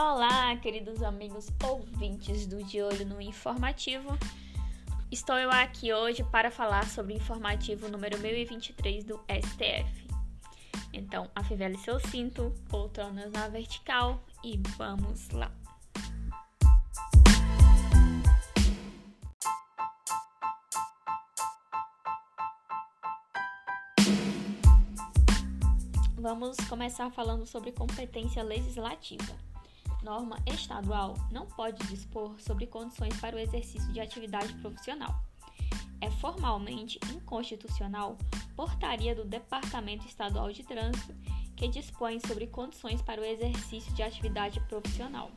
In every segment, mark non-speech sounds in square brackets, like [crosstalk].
Olá, queridos amigos ouvintes do De Olho no Informativo. Estou eu aqui hoje para falar sobre o informativo número 1023 do STF. Então, afivele seu cinto, poltronas na vertical e vamos lá. Vamos começar falando sobre competência legislativa norma estadual não pode dispor sobre condições para o exercício de atividade profissional. É formalmente inconstitucional portaria do Departamento Estadual de Trânsito que dispõe sobre condições para o exercício de atividade profissional.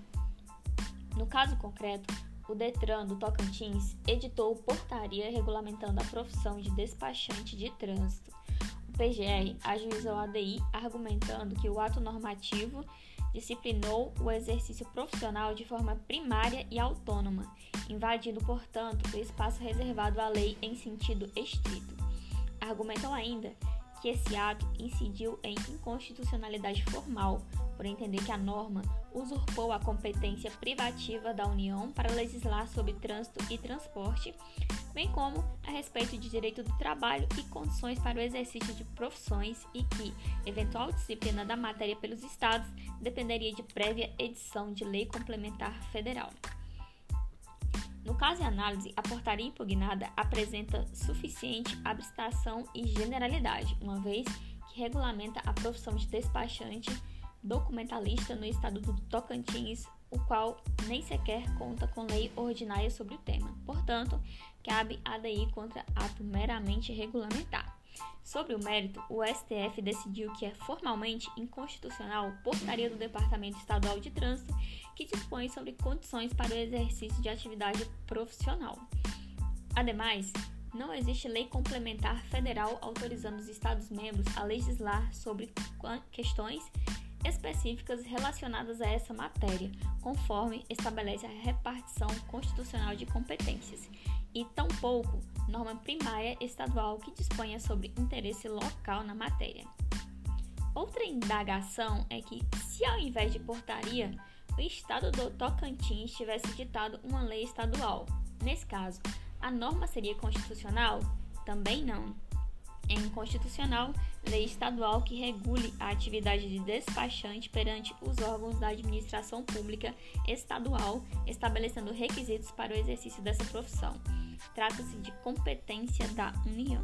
No caso concreto, o Detran do Tocantins editou portaria regulamentando a profissão de despachante de trânsito. O PGR ajuizou a ADI argumentando que o ato normativo disciplinou o exercício profissional de forma primária e autônoma, invadindo, portanto, o espaço reservado à lei em sentido estrito. Argumentou ainda que esse ato incidiu em inconstitucionalidade formal, por entender que a norma usurpou a competência privativa da União para legislar sobre trânsito e transporte, bem como a respeito de direito do trabalho e condições para o exercício de profissões e que eventual disciplina da matéria pelos estados dependeria de prévia edição de lei complementar federal. No caso de análise, a portaria impugnada apresenta suficiente abstração e generalidade, uma vez que regulamenta a profissão de despachante documentalista no estado do Tocantins, o qual nem sequer conta com lei ordinária sobre o tema. Portanto, cabe ADI contra ato meramente regulamentar. Sobre o mérito, o STF decidiu que é formalmente inconstitucional portaria do Departamento Estadual de Trânsito que dispõe sobre condições para o exercício de atividade profissional. Ademais, não existe lei complementar federal autorizando os Estados-membros a legislar sobre questões específicas relacionadas a essa matéria, conforme estabelece a repartição constitucional de competências, e tampouco norma primária estadual que disponha sobre interesse local na matéria. Outra indagação é que, se ao invés de portaria, o estado do Tocantins tivesse ditado uma lei estadual, nesse caso, a norma seria constitucional? Também não é inconstitucional lei estadual que regule a atividade de despachante perante os órgãos da administração pública estadual, estabelecendo requisitos para o exercício dessa profissão. Trata-se de competência da União.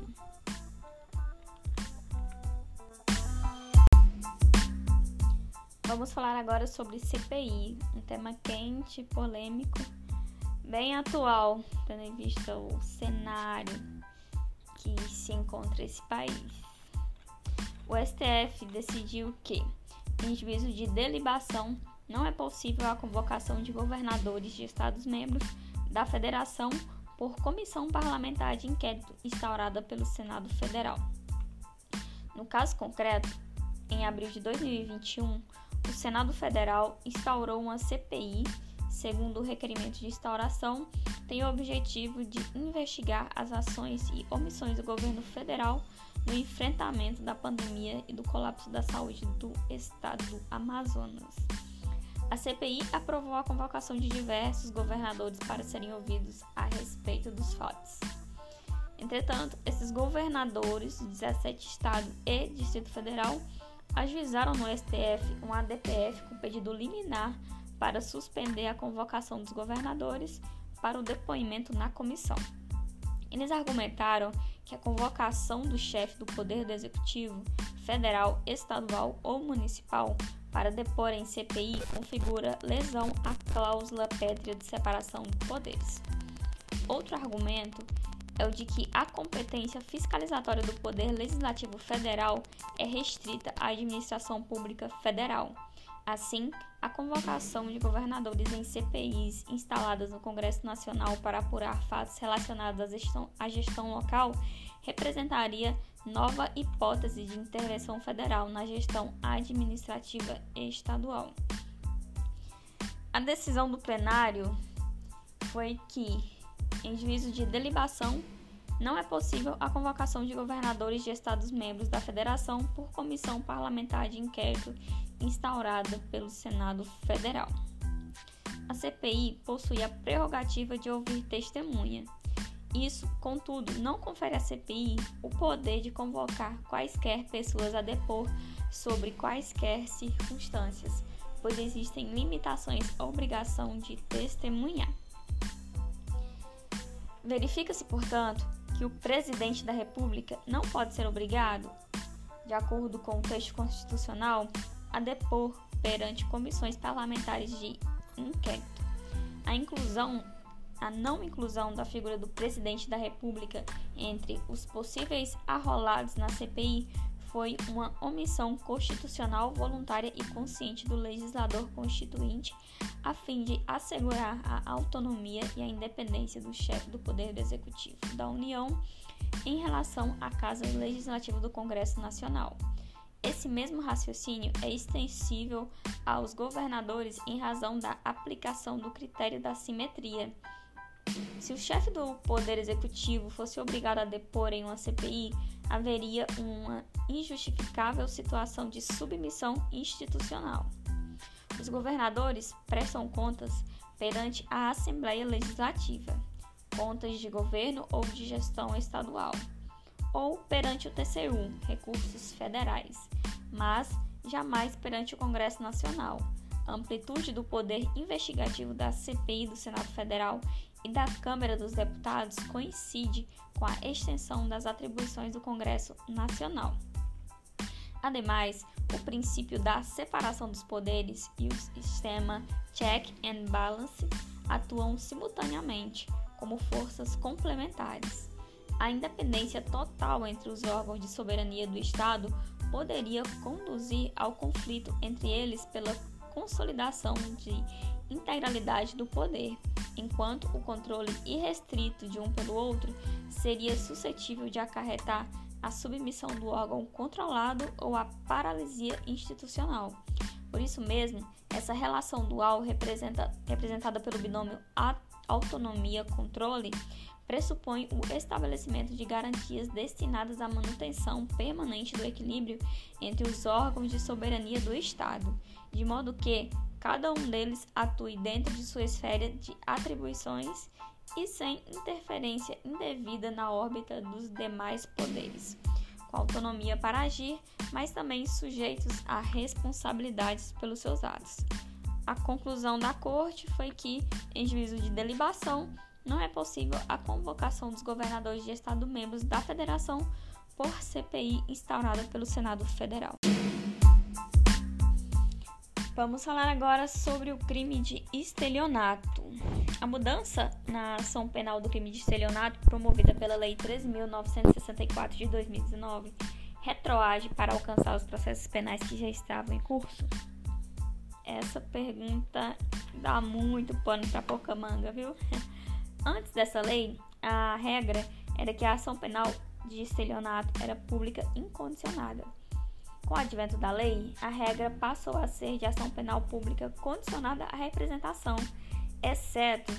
Vamos falar agora sobre CPI, um tema quente, polêmico, bem atual, tendo em vista o cenário que se encontra esse país. O STF decidiu que, em juízo de delibação, não é possível a convocação de governadores de Estados-membros da Federação por comissão parlamentar de inquérito instaurada pelo Senado Federal. No caso concreto, em abril de 2021, o Senado Federal instaurou uma CPI segundo o requerimento de instauração, tem o objetivo de investigar as ações e omissões do governo federal no enfrentamento da pandemia e do colapso da saúde do estado do Amazonas. A CPI aprovou a convocação de diversos governadores para serem ouvidos a respeito dos fatos. Entretanto, esses governadores de 17 estados e Distrito Federal ajuizaram no STF um ADPF com pedido liminar para suspender a convocação dos governadores para o depoimento na comissão. Eles argumentaram que a convocação do chefe do Poder do Executivo, federal, estadual ou municipal para depor em CPI configura lesão à cláusula pétrea de separação de poderes. Outro argumento é o de que a competência fiscalizatória do Poder Legislativo Federal é restrita à administração pública federal Assim, a convocação de governadores em CPIs instaladas no Congresso Nacional para apurar fatos relacionados à gestão, à gestão local representaria nova hipótese de intervenção federal na gestão administrativa estadual. A decisão do plenário foi que, em juízo de delibação, não é possível a convocação de governadores de Estados-membros da Federação por comissão parlamentar de inquérito instaurada pelo Senado Federal. A CPI possui a prerrogativa de ouvir testemunha. Isso, contudo, não confere à CPI o poder de convocar quaisquer pessoas a depor sobre quaisquer circunstâncias, pois existem limitações à obrigação de testemunhar. Verifica-se, portanto, que o presidente da República não pode ser obrigado, de acordo com o texto constitucional, a depor perante comissões parlamentares de inquérito. A inclusão a não inclusão da figura do presidente da República entre os possíveis arrolados na CPI foi uma omissão constitucional voluntária e consciente do legislador constituinte a fim de assegurar a autonomia e a independência do chefe do Poder Executivo da União em relação à Casa Legislativa do Congresso Nacional. Esse mesmo raciocínio é extensível aos governadores em razão da aplicação do critério da simetria se o chefe do Poder Executivo fosse obrigado a depor em uma CPI, haveria uma injustificável situação de submissão institucional. Os governadores prestam contas perante a Assembleia Legislativa, contas de governo ou de gestão estadual, ou perante o TCU, recursos federais, mas jamais perante o Congresso Nacional. A amplitude do poder investigativo da CPI do Senado Federal e da Câmara dos Deputados coincide com a extensão das atribuições do Congresso Nacional. Ademais, o princípio da separação dos poderes e o sistema check and balance atuam simultaneamente como forças complementares. A independência total entre os órgãos de soberania do Estado poderia conduzir ao conflito entre eles pela consolidação de integralidade do poder, enquanto o controle irrestrito de um pelo outro seria suscetível de acarretar a submissão do órgão controlado ou a paralisia institucional. Por isso mesmo, essa relação dual representada pelo binômio autonomia-controle pressupõe o estabelecimento de garantias destinadas à manutenção permanente do equilíbrio entre os órgãos de soberania do Estado, de modo que cada um deles atue dentro de sua esfera de atribuições e sem interferência indevida na órbita dos demais poderes, com autonomia para agir, mas também sujeitos a responsabilidades pelos seus atos. A conclusão da Corte foi que, em juízo de delibação, não é possível a convocação dos governadores de Estado membros da Federação por CPI instaurada pelo Senado Federal. Vamos falar agora sobre o crime de estelionato. A mudança na ação penal do crime de estelionato, promovida pela Lei 13.964 de 2019, retroage para alcançar os processos penais que já estavam em curso? Essa pergunta dá muito pano para pouca manga, viu? [laughs] Antes dessa lei, a regra era que a ação penal de estelionato era pública incondicionada. Com o advento da lei, a regra passou a ser de ação penal pública condicionada à representação, exceto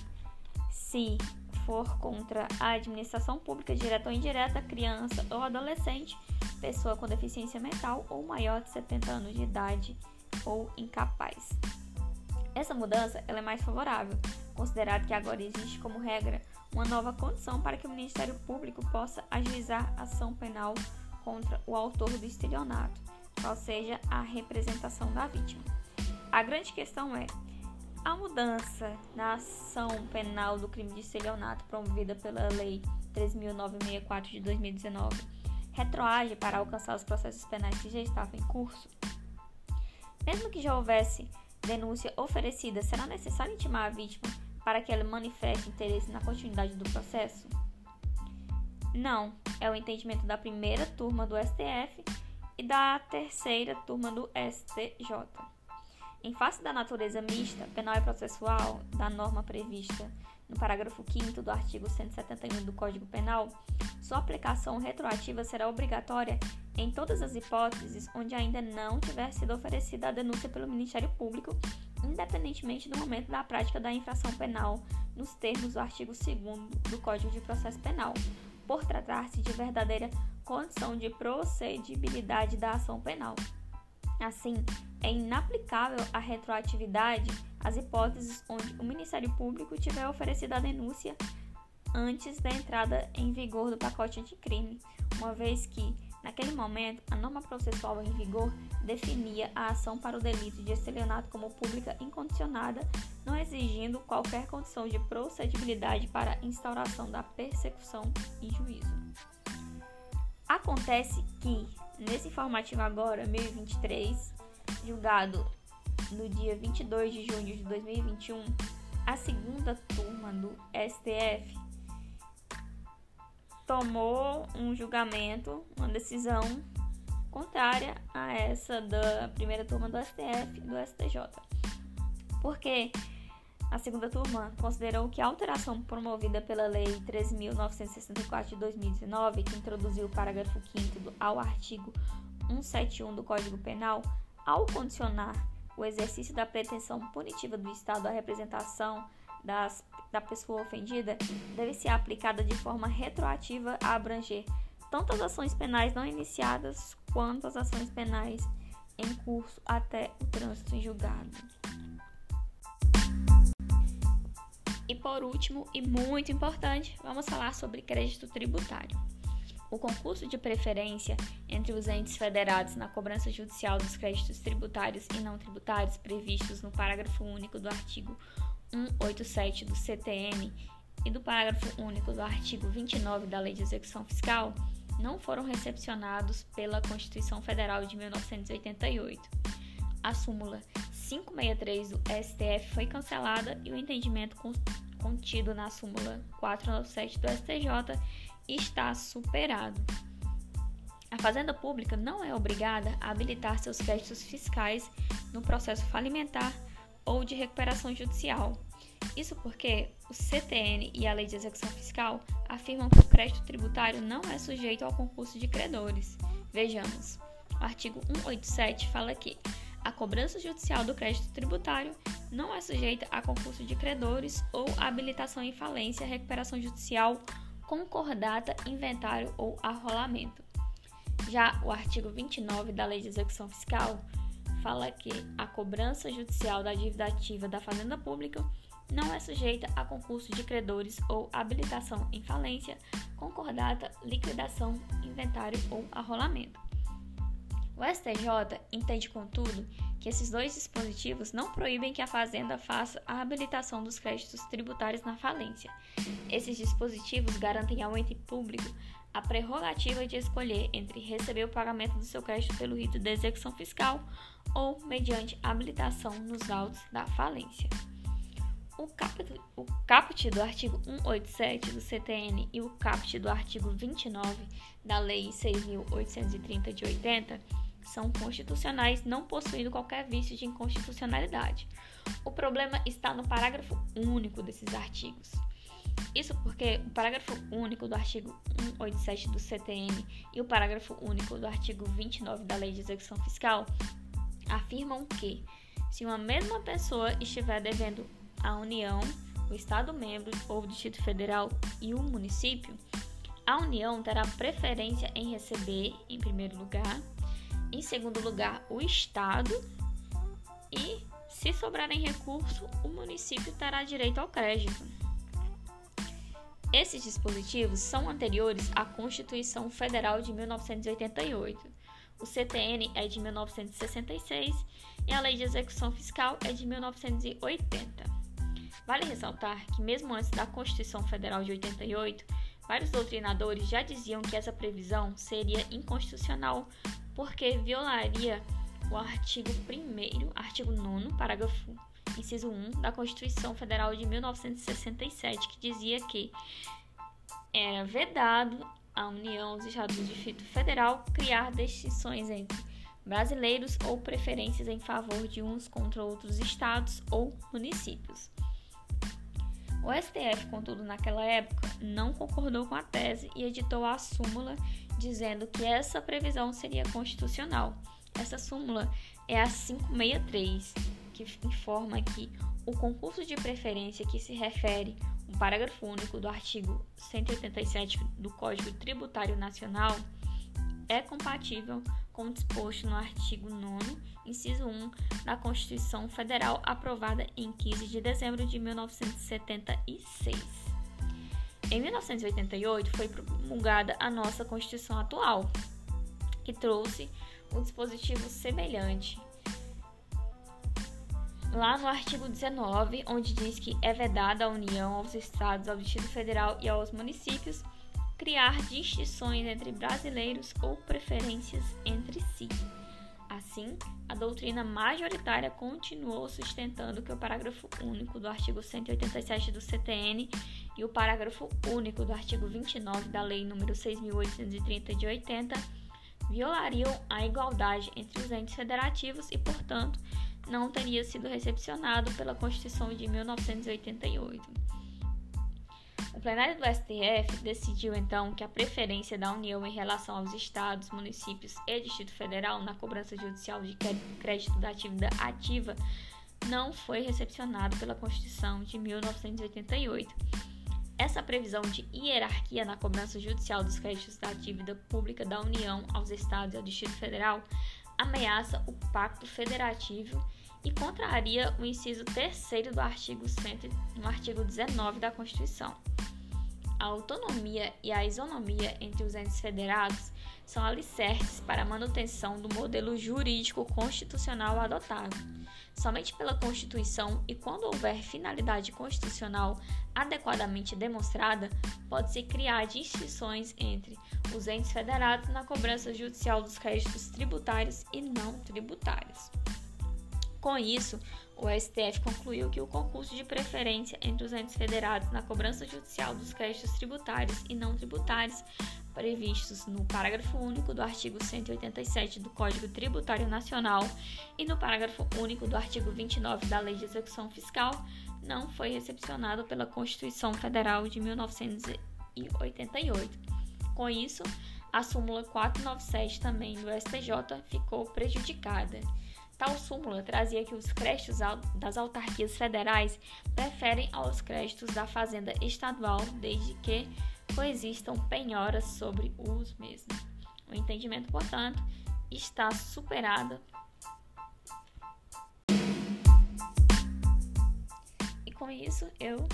se for contra a administração pública direta ou indireta, criança ou adolescente, pessoa com deficiência mental ou maior de 70 anos de idade ou incapaz. Essa mudança é mais favorável, considerado que agora existe como regra uma nova condição para que o Ministério Público possa ajuizar ação penal contra o autor do estelionato, qual seja a representação da vítima. A grande questão é: a mudança na ação penal do crime de estelionato promovida pela Lei 3.964 de 2019 retroage para alcançar os processos penais que já estavam em curso? Mesmo que já houvesse denúncia oferecida, será necessário intimar a vítima para que ela manifeste interesse na continuidade do processo? Não, é o entendimento da primeira turma do STF e da terceira turma do STJ. Em face da natureza mista, penal e processual da norma prevista no parágrafo 5 do artigo 171 do Código Penal, sua aplicação retroativa será obrigatória em todas as hipóteses onde ainda não tiver sido oferecida a denúncia pelo Ministério Público, independentemente do momento da prática da infração penal, nos termos do artigo 2 do Código de Processo Penal, por tratar-se de verdadeira condição de procedibilidade da ação penal. Assim, é inaplicável a retroatividade as hipóteses onde o Ministério Público tiver oferecido a denúncia antes da entrada em vigor do pacote anticrime, uma vez que, naquele momento, a norma processual em vigor definia a ação para o delito de estelionato como pública incondicionada, não exigindo qualquer condição de procedibilidade para instauração da persecução e juízo. Acontece que, nesse informativo agora, 1023, julgado no dia 22 de junho de 2021, a segunda turma do STF tomou um julgamento, uma decisão contrária a essa da primeira turma do STF do STJ. Porque a segunda turma considerou que a alteração promovida pela Lei 13.964 de 2019, que introduziu o parágrafo 5 ao artigo 171 do Código Penal, ao condicionar o exercício da pretensão punitiva do Estado à representação das, da pessoa ofendida deve ser aplicada de forma retroativa a abranger tanto as ações penais não iniciadas quanto as ações penais em curso até o trânsito em julgado. E por último, e muito importante, vamos falar sobre crédito tributário. O concurso de preferência entre os entes federados na cobrança judicial dos créditos tributários e não tributários previstos no parágrafo único do artigo 187 do CTN e do parágrafo único do artigo 29 da Lei de Execução Fiscal não foram recepcionados pela Constituição Federal de 1988. A súmula 563 do STF foi cancelada e o entendimento contido na súmula 497 do STJ está superado. A Fazenda Pública não é obrigada a habilitar seus créditos fiscais no processo falimentar ou de recuperação judicial. Isso porque o CTN e a Lei de Execução Fiscal afirmam que o crédito tributário não é sujeito ao concurso de credores. Vejamos. O artigo 187 fala que a cobrança judicial do crédito tributário não é sujeita a concurso de credores ou habilitação em falência, recuperação judicial, concordata, inventário ou arrolamento. Já o artigo 29 da Lei de Execução Fiscal fala que a cobrança judicial da dívida ativa da Fazenda Pública não é sujeita a concurso de credores ou habilitação em falência, concordata, liquidação, inventário ou arrolamento. O STJ entende, contudo, que esses dois dispositivos não proíbem que a Fazenda faça a habilitação dos créditos tributários na falência. Esses dispositivos garantem ao ente público a prerrogativa de escolher entre receber o pagamento do seu crédito pelo rito de execução fiscal ou mediante habilitação nos autos da falência. O caput, o caput do artigo 187 do CTN e o caput do artigo 29 da Lei 6.830 de 80 são constitucionais, não possuindo qualquer vício de inconstitucionalidade. O problema está no parágrafo único desses artigos. Isso porque o parágrafo único do artigo 187 do CTN e o parágrafo único do artigo 29 da Lei de Execução Fiscal afirmam que, se uma mesma pessoa estiver devendo à União, o Estado-membro ou o Distrito Federal e o município, a União terá preferência em receber, em primeiro lugar, em segundo lugar, o Estado e, se sobrar em recurso, o município terá direito ao crédito. Esses dispositivos são anteriores à Constituição Federal de 1988. O CTN é de 1966 e a Lei de Execução Fiscal é de 1980. Vale ressaltar que, mesmo antes da Constituição Federal de 88, vários doutrinadores já diziam que essa previsão seria inconstitucional porque violaria o artigo 1, artigo 9, parágrafo inciso 1 da Constituição Federal de 1967, que dizia que era vedado à União, os Estados do Distrito Federal, criar distinções entre brasileiros ou preferências em favor de uns contra outros estados ou municípios. O STF, contudo, naquela época, não concordou com a tese e editou a súmula dizendo que essa previsão seria constitucional. Essa súmula é a 563 que informa que o concurso de preferência que se refere um parágrafo único do artigo 187 do Código Tributário Nacional é compatível com o disposto no artigo 9, inciso 1 da Constituição Federal, aprovada em 15 de dezembro de 1976. Em 1988 foi promulgada a nossa Constituição atual, que trouxe um dispositivo semelhante. Lá no artigo 19, onde diz que é vedada à União, aos Estados, ao Distrito Federal e aos municípios criar distinções entre brasileiros ou preferências entre si. Assim, a doutrina majoritária continuou sustentando que o parágrafo único do artigo 187 do CTN e o parágrafo único do artigo 29 da Lei nº 6.830 de 80 violariam a igualdade entre os entes federativos e, portanto, não teria sido recepcionado pela Constituição de 1988. O plenário do STF decidiu então que a preferência da União em relação aos estados, municípios e Distrito Federal na cobrança judicial de crédito da dívida ativa não foi recepcionado pela Constituição de 1988. Essa previsão de hierarquia na cobrança judicial dos créditos da dívida pública da União aos estados e ao Distrito Federal ameaça o Pacto Federativo e contraria o inciso 3 do artigo 100, no artigo 19 da Constituição. A autonomia e a isonomia entre os entes federados são alicerces para a manutenção do modelo jurídico constitucional adotado. Somente pela Constituição e quando houver finalidade constitucional adequadamente demonstrada, pode-se criar distinções entre os entes federados na cobrança judicial dos créditos tributários e não tributários. Com isso, o STF concluiu que o concurso de preferência entre os entes federados na cobrança judicial dos créditos tributários e não tributários previstos no parágrafo único do artigo 187 do Código Tributário Nacional e no parágrafo único do artigo 29 da Lei de Execução Fiscal não foi recepcionado pela Constituição Federal de 1988. Com isso, a súmula 497 também do STJ ficou prejudicada. Tal súmula trazia que os créditos das autarquias federais preferem aos créditos da fazenda estadual, desde que coexistam penhoras sobre os mesmos. O entendimento, portanto, está superado. E com isso, eu,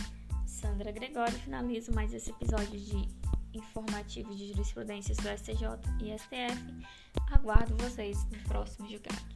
Sandra Gregório, finalizo mais esse episódio de informativo de jurisprudências do STJ e STF. Aguardo vocês no próximo julgado.